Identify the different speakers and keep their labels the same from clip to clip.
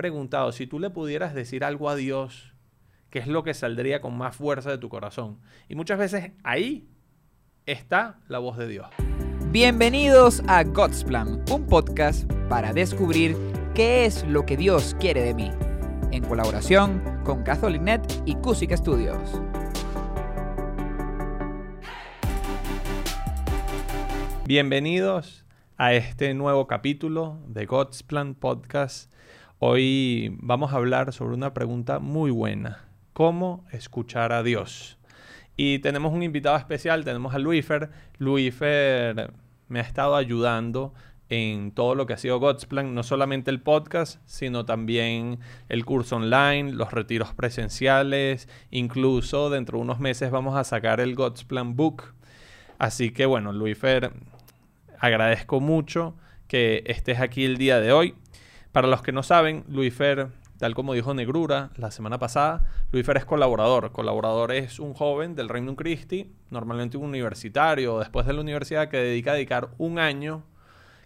Speaker 1: preguntado, si tú le pudieras decir algo a Dios, ¿qué es lo que saldría con más fuerza de tu corazón? Y muchas veces ahí está la voz de Dios.
Speaker 2: Bienvenidos a God's Plan, un podcast para descubrir qué es lo que Dios quiere de mí, en colaboración con CatholicNet y Cusic Studios.
Speaker 1: Bienvenidos a este nuevo capítulo de God's Plan Podcast. Hoy vamos a hablar sobre una pregunta muy buena. ¿Cómo escuchar a Dios? Y tenemos un invitado especial, tenemos a Luifer. Luifer me ha estado ayudando en todo lo que ha sido God's Plan, no solamente el podcast, sino también el curso online, los retiros presenciales, incluso dentro de unos meses vamos a sacar el God's Plan Book. Así que bueno, Luifer agradezco mucho que estés aquí el día de hoy. Para los que no saben, Luis Fer, tal como dijo Negrura la semana pasada, Luis Fer es colaborador. Colaborador es un joven del Reino Christi, normalmente un universitario después de la universidad que dedica a dedicar un año,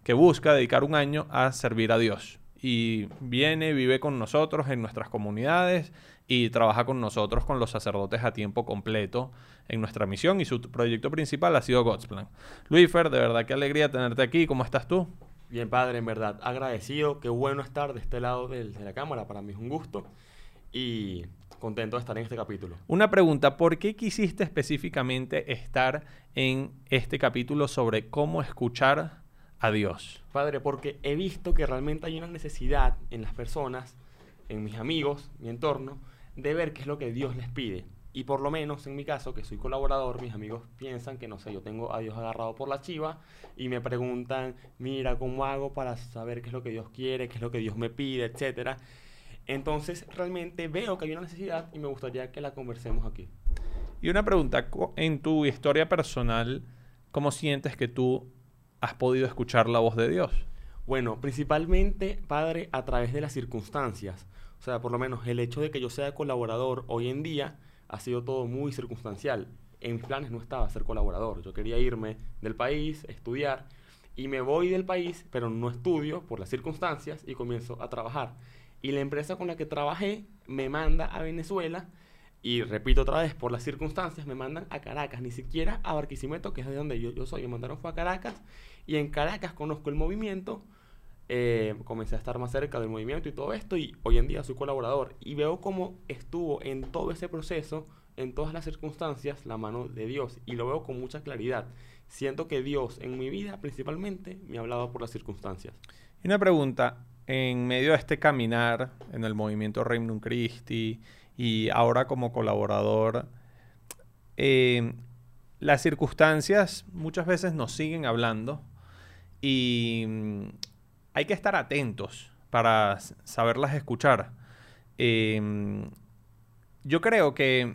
Speaker 1: que busca dedicar un año a servir a Dios. Y viene, vive con nosotros en nuestras comunidades y trabaja con nosotros, con los sacerdotes a tiempo completo en nuestra misión y su proyecto principal ha sido God's Plan. Luifer, de verdad qué alegría tenerte aquí. ¿Cómo estás tú?
Speaker 3: Bien, padre, en verdad, agradecido. Qué bueno estar de este lado de, de la cámara. Para mí es un gusto. Y contento de estar en este capítulo.
Speaker 1: Una pregunta, ¿por qué quisiste específicamente estar en este capítulo sobre cómo escuchar a Dios?
Speaker 3: Padre, porque he visto que realmente hay una necesidad en las personas, en mis amigos, mi entorno, de ver qué es lo que Dios les pide. Y por lo menos en mi caso, que soy colaborador, mis amigos piensan que, no sé, yo tengo a Dios agarrado por la chiva y me preguntan, mira, ¿cómo hago para saber qué es lo que Dios quiere, qué es lo que Dios me pide, etcétera? Entonces, realmente veo que hay una necesidad y me gustaría que la conversemos aquí.
Speaker 1: Y una pregunta, en tu historia personal, ¿cómo sientes que tú has podido escuchar la voz de Dios?
Speaker 3: Bueno, principalmente, Padre, a través de las circunstancias. O sea, por lo menos el hecho de que yo sea colaborador hoy en día ha sido todo muy circunstancial. En mis planes no estaba ser colaborador. Yo quería irme del país, estudiar, y me voy del país, pero no estudio por las circunstancias y comienzo a trabajar. Y la empresa con la que trabajé me manda a Venezuela y repito otra vez, por las circunstancias me mandan a Caracas, ni siquiera a Barquisimeto, que es de donde yo, soy, me mandaron fue a Caracas y en Caracas conozco el movimiento, eh, comencé a estar más cerca del movimiento y todo esto y hoy en día soy colaborador y veo cómo estuvo en todo ese proceso, en todas las circunstancias, la mano de Dios y lo veo con mucha claridad. Siento que Dios en mi vida principalmente me ha hablado por las circunstancias.
Speaker 1: Y una pregunta, en medio de este caminar en el movimiento Regnum Christi y ahora como colaborador, eh, las circunstancias muchas veces nos siguen hablando y mm, hay que estar atentos para saberlas escuchar. Eh, yo creo que,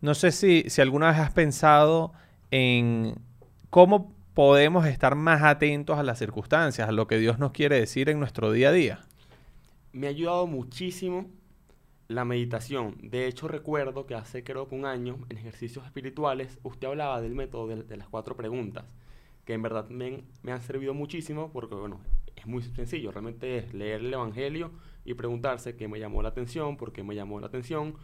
Speaker 1: no sé si, si alguna vez has pensado en cómo podemos estar más atentos a las circunstancias, a lo que Dios nos quiere decir en nuestro día a día.
Speaker 3: Me ha ayudado muchísimo la meditación. De hecho, recuerdo que hace creo que un año, en ejercicios espirituales, usted hablaba del método de, de las cuatro preguntas, que en verdad me, me, han servido muchísimo porque, bueno, es muy sencillo. Realmente es leer el Evangelio y preguntarse qué me llamó la atención, por qué me llamó la atención,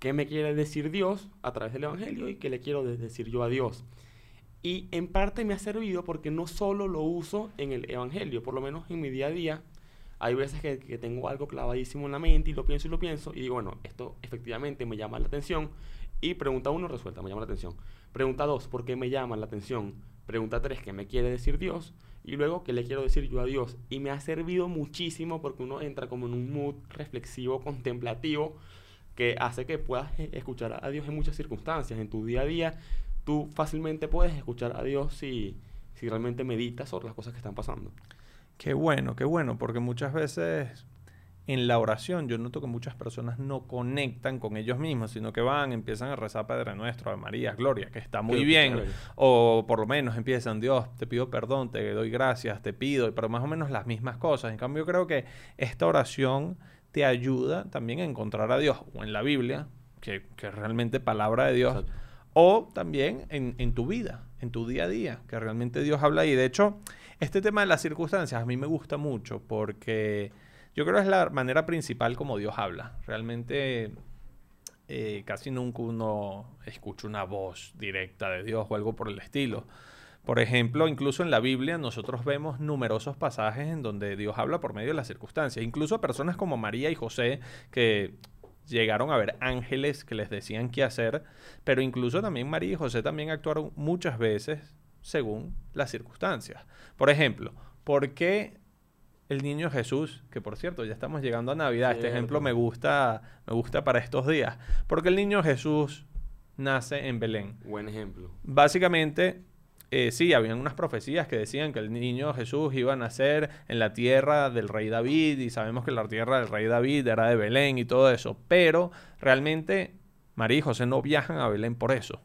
Speaker 3: qué me quiere decir Dios a través del Evangelio y qué le quiero decir yo a Dios. Y en parte me ha servido porque no solo lo uso en el Evangelio, por lo menos en mi día a día, hay veces que, que, tengo algo clavadísimo en la mente y lo pienso y lo pienso y digo, bueno, esto efectivamente me llama la atención. Y pregunta uno, resuelta, me llama la atención. Pregunta dos, ¿por qué me llama la atención? Pregunta tres, ¿qué me quiere decir Dios? Y luego, ¿qué le quiero decir yo a Dios? Y me ha servido muchísimo porque uno entra como en un mood reflexivo, contemplativo, que hace que puedas escuchar a Dios en muchas circunstancias. En tu día a día, tú fácilmente puedes escuchar a Dios si, si realmente meditas sobre las cosas que están pasando.
Speaker 1: Qué bueno, qué bueno, porque muchas veces en la oración yo noto que muchas personas no conectan con ellos mismos, sino que van, empiezan a rezar Padre Nuestro, a María, Gloria, que está muy bien, o por lo menos empiezan, Dios, te pido perdón, te doy gracias, te pido, pero más o menos las mismas cosas. En cambio, creo que esta oración te ayuda también a encontrar a Dios, o en la Biblia, que, que es realmente palabra de Dios, Exacto. o también en, en tu vida, en tu día a día, que realmente Dios habla y de hecho... Este tema de las circunstancias a mí me gusta mucho porque yo creo que es la manera principal como Dios habla. Realmente eh, casi nunca uno escucha una voz directa de Dios o algo por el estilo. Por ejemplo, incluso en la Biblia nosotros vemos numerosos pasajes en donde Dios habla por medio de las circunstancias. Incluso personas como María y José, que llegaron a ver ángeles que les decían qué hacer, pero incluso también María y José también actuaron muchas veces según las circunstancias. Por ejemplo, ¿por qué el niño Jesús, que por cierto ya estamos llegando a Navidad, este ejemplo me gusta, me gusta para estos días, porque el niño Jesús nace en Belén.
Speaker 3: Buen ejemplo.
Speaker 1: Básicamente eh, sí, habían unas profecías que decían que el niño Jesús iba a nacer en la tierra del rey David y sabemos que la tierra del rey David era de Belén y todo eso, pero realmente María y José no viajan a Belén por eso.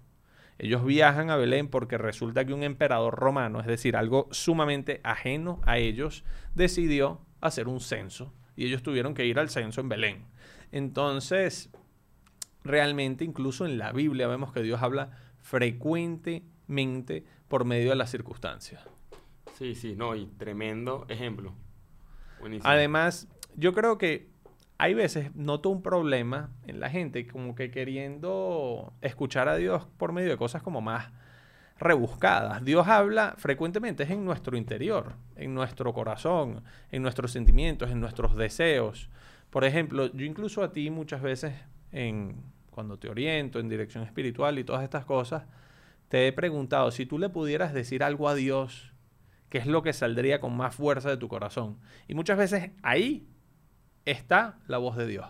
Speaker 1: Ellos viajan a Belén porque resulta que un emperador romano, es decir, algo sumamente ajeno a ellos, decidió hacer un censo y ellos tuvieron que ir al censo en Belén. Entonces, realmente incluso en la Biblia vemos que Dios habla frecuentemente por medio de las circunstancias.
Speaker 3: Sí, sí, no, y tremendo ejemplo.
Speaker 1: Buenísimo. Además, yo creo que hay veces noto un problema en la gente como que queriendo escuchar a Dios por medio de cosas como más rebuscadas. Dios habla frecuentemente es en nuestro interior, en nuestro corazón, en nuestros sentimientos, en nuestros deseos. Por ejemplo, yo incluso a ti muchas veces en cuando te oriento en dirección espiritual y todas estas cosas, te he preguntado, si tú le pudieras decir algo a Dios, ¿qué es lo que saldría con más fuerza de tu corazón? Y muchas veces ahí está la voz de Dios.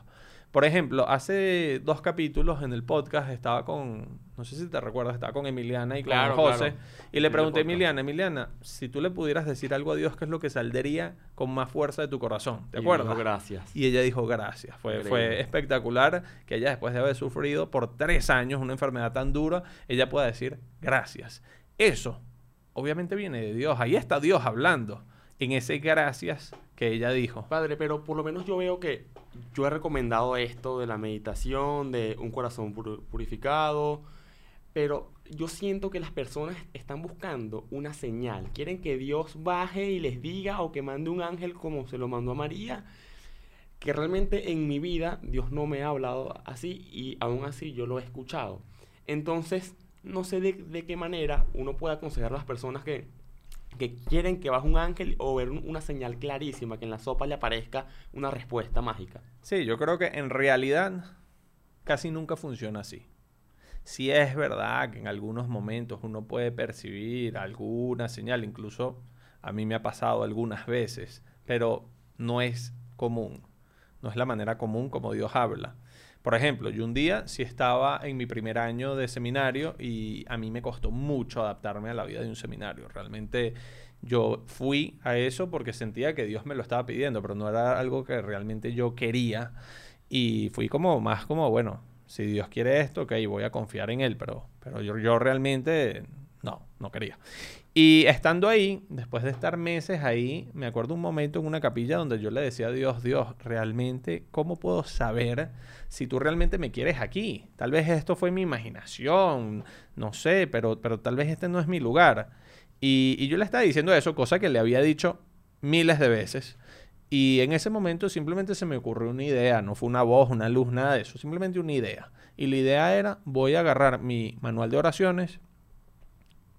Speaker 1: Por ejemplo, hace dos capítulos en el podcast estaba con, no sé si te recuerdas, estaba con Emiliana y con José. Y le pregunté a Emiliana, Emiliana, si tú le pudieras decir algo a Dios, ¿qué es lo que saldría con más fuerza de tu corazón? ¿De acuerdo?
Speaker 3: gracias.
Speaker 1: Y ella dijo gracias. Fue, fue espectacular que ella, después de haber sufrido por tres años una enfermedad tan dura, ella pueda decir gracias. Eso, obviamente, viene de Dios. Ahí está Dios hablando. En ese gracias que ella dijo.
Speaker 3: Padre, pero por lo menos yo veo que yo he recomendado esto de la meditación, de un corazón purificado, pero yo siento que las personas están buscando una señal. Quieren que Dios baje y les diga o que mande un ángel como se lo mandó a María. Que realmente en mi vida Dios no me ha hablado así y aún así yo lo he escuchado. Entonces, no sé de, de qué manera uno puede aconsejar a las personas que que quieren que baje un ángel o ver una señal clarísima, que en la sopa le aparezca una respuesta mágica.
Speaker 1: Sí, yo creo que en realidad casi nunca funciona así. Si es verdad que en algunos momentos uno puede percibir alguna señal, incluso a mí me ha pasado algunas veces, pero no es común, no es la manera común como Dios habla. Por ejemplo, yo un día sí estaba en mi primer año de seminario y a mí me costó mucho adaptarme a la vida de un seminario. Realmente yo fui a eso porque sentía que Dios me lo estaba pidiendo, pero no era algo que realmente yo quería. Y fui como más como, bueno, si Dios quiere esto, ok, voy a confiar en Él, pero, pero yo, yo realmente no, no quería. Y estando ahí, después de estar meses ahí, me acuerdo un momento en una capilla donde yo le decía a Dios, Dios, realmente, ¿cómo puedo saber si tú realmente me quieres aquí? Tal vez esto fue mi imaginación, no sé, pero, pero tal vez este no es mi lugar. Y, y yo le estaba diciendo eso, cosa que le había dicho miles de veces. Y en ese momento simplemente se me ocurrió una idea, no fue una voz, una luz, nada de eso, simplemente una idea. Y la idea era, voy a agarrar mi manual de oraciones,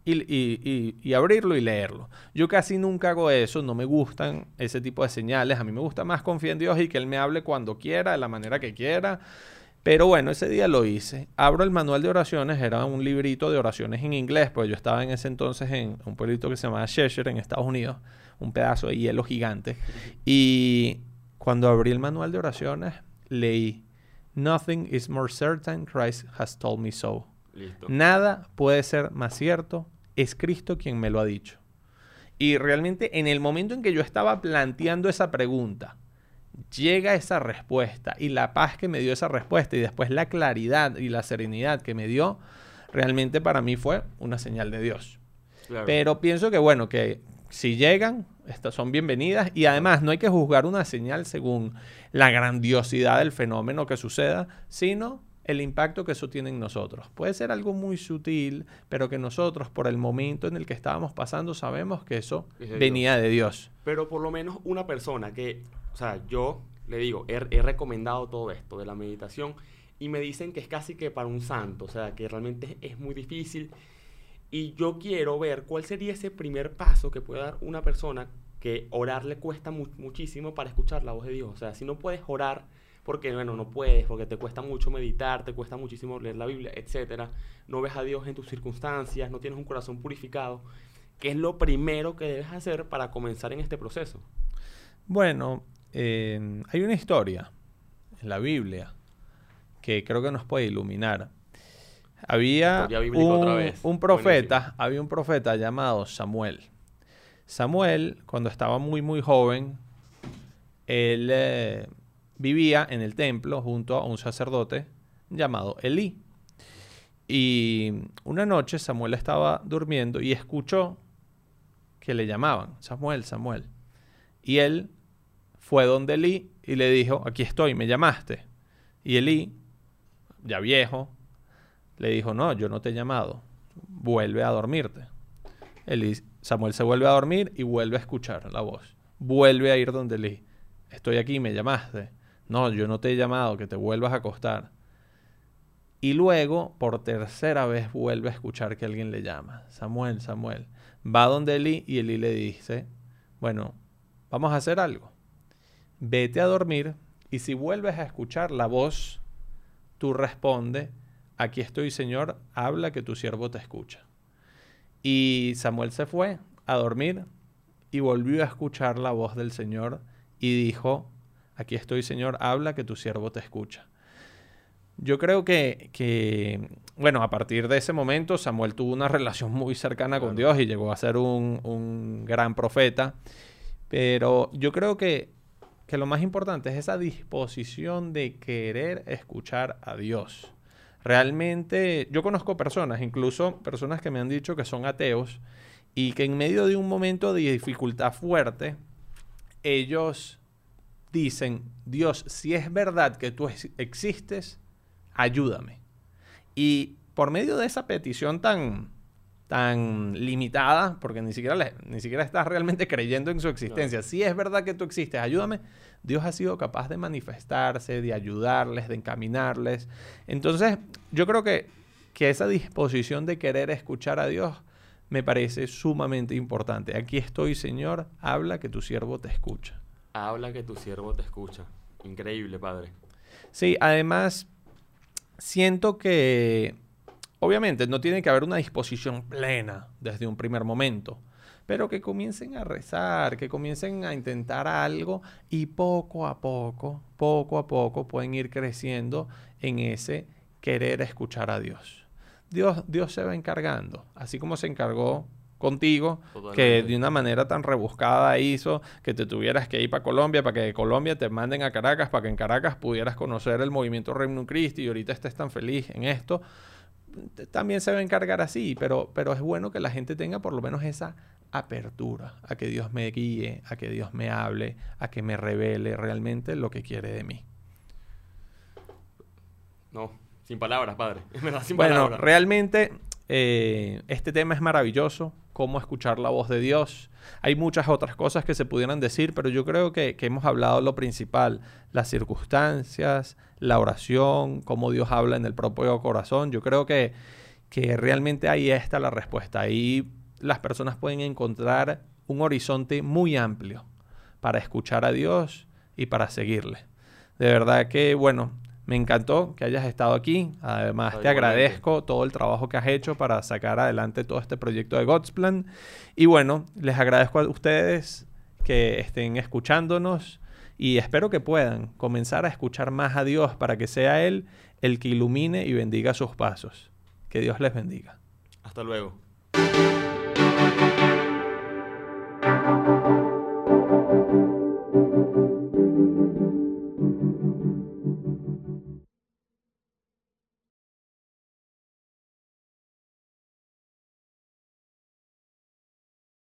Speaker 1: y, abrirlo y leerlo. Yo casi nunca hago eso, no me gustan ese tipo de señales, a mí me gusta más confiar en Dios y que Él me hable cuando quiera, de la manera que quiera. Pero bueno, ese día lo hice. Abro el manual de oraciones, era un librito de oraciones en inglés, pues yo estaba en ese entonces en un pueblito que se llamaba Cheshire, en Estados Unidos, un pedazo de hielo gigante. Y cuando abrí el manual de oraciones, leí, Nothing is more certain, Christ has told me so. Nada puede ser más cierto, es Cristo quien me lo ha dicho. Y realmente en el momento en que yo estaba planteando esa pregunta, llega esa respuesta y la paz que me dio esa respuesta y después la claridad y la serenidad que me dio, realmente para mí fue una señal de Dios. Pero pienso que bueno, que si llegan, estas son bienvenidas y además no hay que juzgar una señal según la grandiosidad del fenómeno que suceda, sino el impacto que eso tiene en nosotros. Puede ser algo muy sutil, pero que nosotros, por el momento en el que estábamos pasando, sabemos que eso venía de Dios.
Speaker 3: Pero por lo menos una persona que o sea, yo le digo, he, he recomendado todo esto de la meditación y me dicen que es casi que para un santo, o sea, que realmente es muy difícil. Y yo quiero ver cuál sería ese primer paso que puede dar una persona que orar le cuesta muchísimo para escuchar la voz de Dios. O sea, si no puedes orar porque, bueno, no puedes, porque te cuesta mucho meditar, te cuesta muchísimo leer la Biblia, etcétera, no ves a Dios en tus circunstancias, no tienes un corazón purificado, ¿qué es lo primero que debes hacer para comenzar en este proceso?
Speaker 1: Bueno, eh, hay una historia en la Biblia que creo que nos puede iluminar. Había un, profeta, había un profeta llamado Samuel. Samuel, cuando estaba muy, muy joven, él eh, vivía en el templo junto a un sacerdote llamado Elí. Y una noche Samuel estaba durmiendo y escuchó que le llamaban, Samuel, Samuel. Y él fue donde Elí y le dijo, aquí estoy, me llamaste. Y Elí ya viejo, le dijo, no, yo no te he llamado, vuelve a dormirte. Samuel se vuelve a dormir y vuelve a escuchar la voz. Vuelve a ir donde Eli. Estoy aquí, me llamaste. No, yo no te he llamado, que te vuelvas a acostar. Y luego, por tercera vez, vuelve a escuchar que alguien le llama. Samuel, Samuel. Va donde Eli y Eli le dice, bueno, vamos a hacer algo. Vete a dormir y si vuelves a escuchar la voz tú responde, aquí estoy Señor, habla que tu siervo te escucha. Y Samuel se fue a dormir y volvió a escuchar la voz del Señor y dijo, aquí estoy Señor, habla que tu siervo te escucha. Yo creo que, que, bueno, a partir de ese momento Samuel tuvo una relación muy cercana con Dios y llegó a ser un, un gran profeta. Pero yo creo que que lo más importante es esa disposición de querer escuchar a Dios. Realmente, yo conozco personas, incluso personas que me han dicho que son ateos y que en medio de un momento de dificultad fuerte, ellos dicen, Dios, si es verdad que tú existes, ayúdame. Y por medio de esa petición tan, tan limitada, porque ni siquiera, ni siquiera estás realmente creyendo en su existencia. Si es verdad que tú existes, ayúdame. Dios ha sido capaz de manifestarse, de ayudarles, de encaminarles. Entonces, yo creo que, que esa disposición de querer escuchar a Dios me parece sumamente importante. Aquí estoy, Señor, habla que tu siervo te escucha.
Speaker 3: Habla que tu siervo te escucha. Increíble, Padre.
Speaker 1: Sí, además, siento que Obviamente no tiene que haber una disposición plena desde un primer momento, pero que comiencen a rezar, que comiencen a intentar algo y poco a poco, poco a poco pueden ir creciendo en ese querer escuchar a Dios. Dios, Dios se va encargando, así como se encargó contigo, que de una manera tan rebuscada hizo que te tuvieras que ir para Colombia, para que de Colombia te manden a Caracas, para que en Caracas pudieras conocer el movimiento Reino Christi y ahorita estés tan feliz en esto también se va a encargar así, pero, pero es bueno que la gente tenga por lo menos esa apertura a que Dios me guíe, a que Dios me hable, a que me revele realmente lo que quiere de mí.
Speaker 3: No, sin palabras, padre.
Speaker 1: bueno, realmente eh, este tema es maravilloso, cómo escuchar la voz de Dios. Hay muchas otras cosas que se pudieran decir, pero yo creo que, hemos hablado lo principal, las circunstancias, la oración, cómo Dios habla en el propio corazón. Yo creo que, que realmente ahí está la respuesta. Ahí las personas pueden encontrar un horizonte muy amplio para escuchar a Dios y para seguirle. De verdad que, bueno, me encantó que hayas estado aquí. Además, te agradezco todo el trabajo que has hecho para sacar adelante todo este proyecto de God's Plan. Y bueno, les agradezco a ustedes que estén escuchándonos y espero que puedan comenzar a escuchar más a Dios para que sea Él el que ilumine y bendiga sus pasos. Que Dios les bendiga.
Speaker 3: Hasta luego.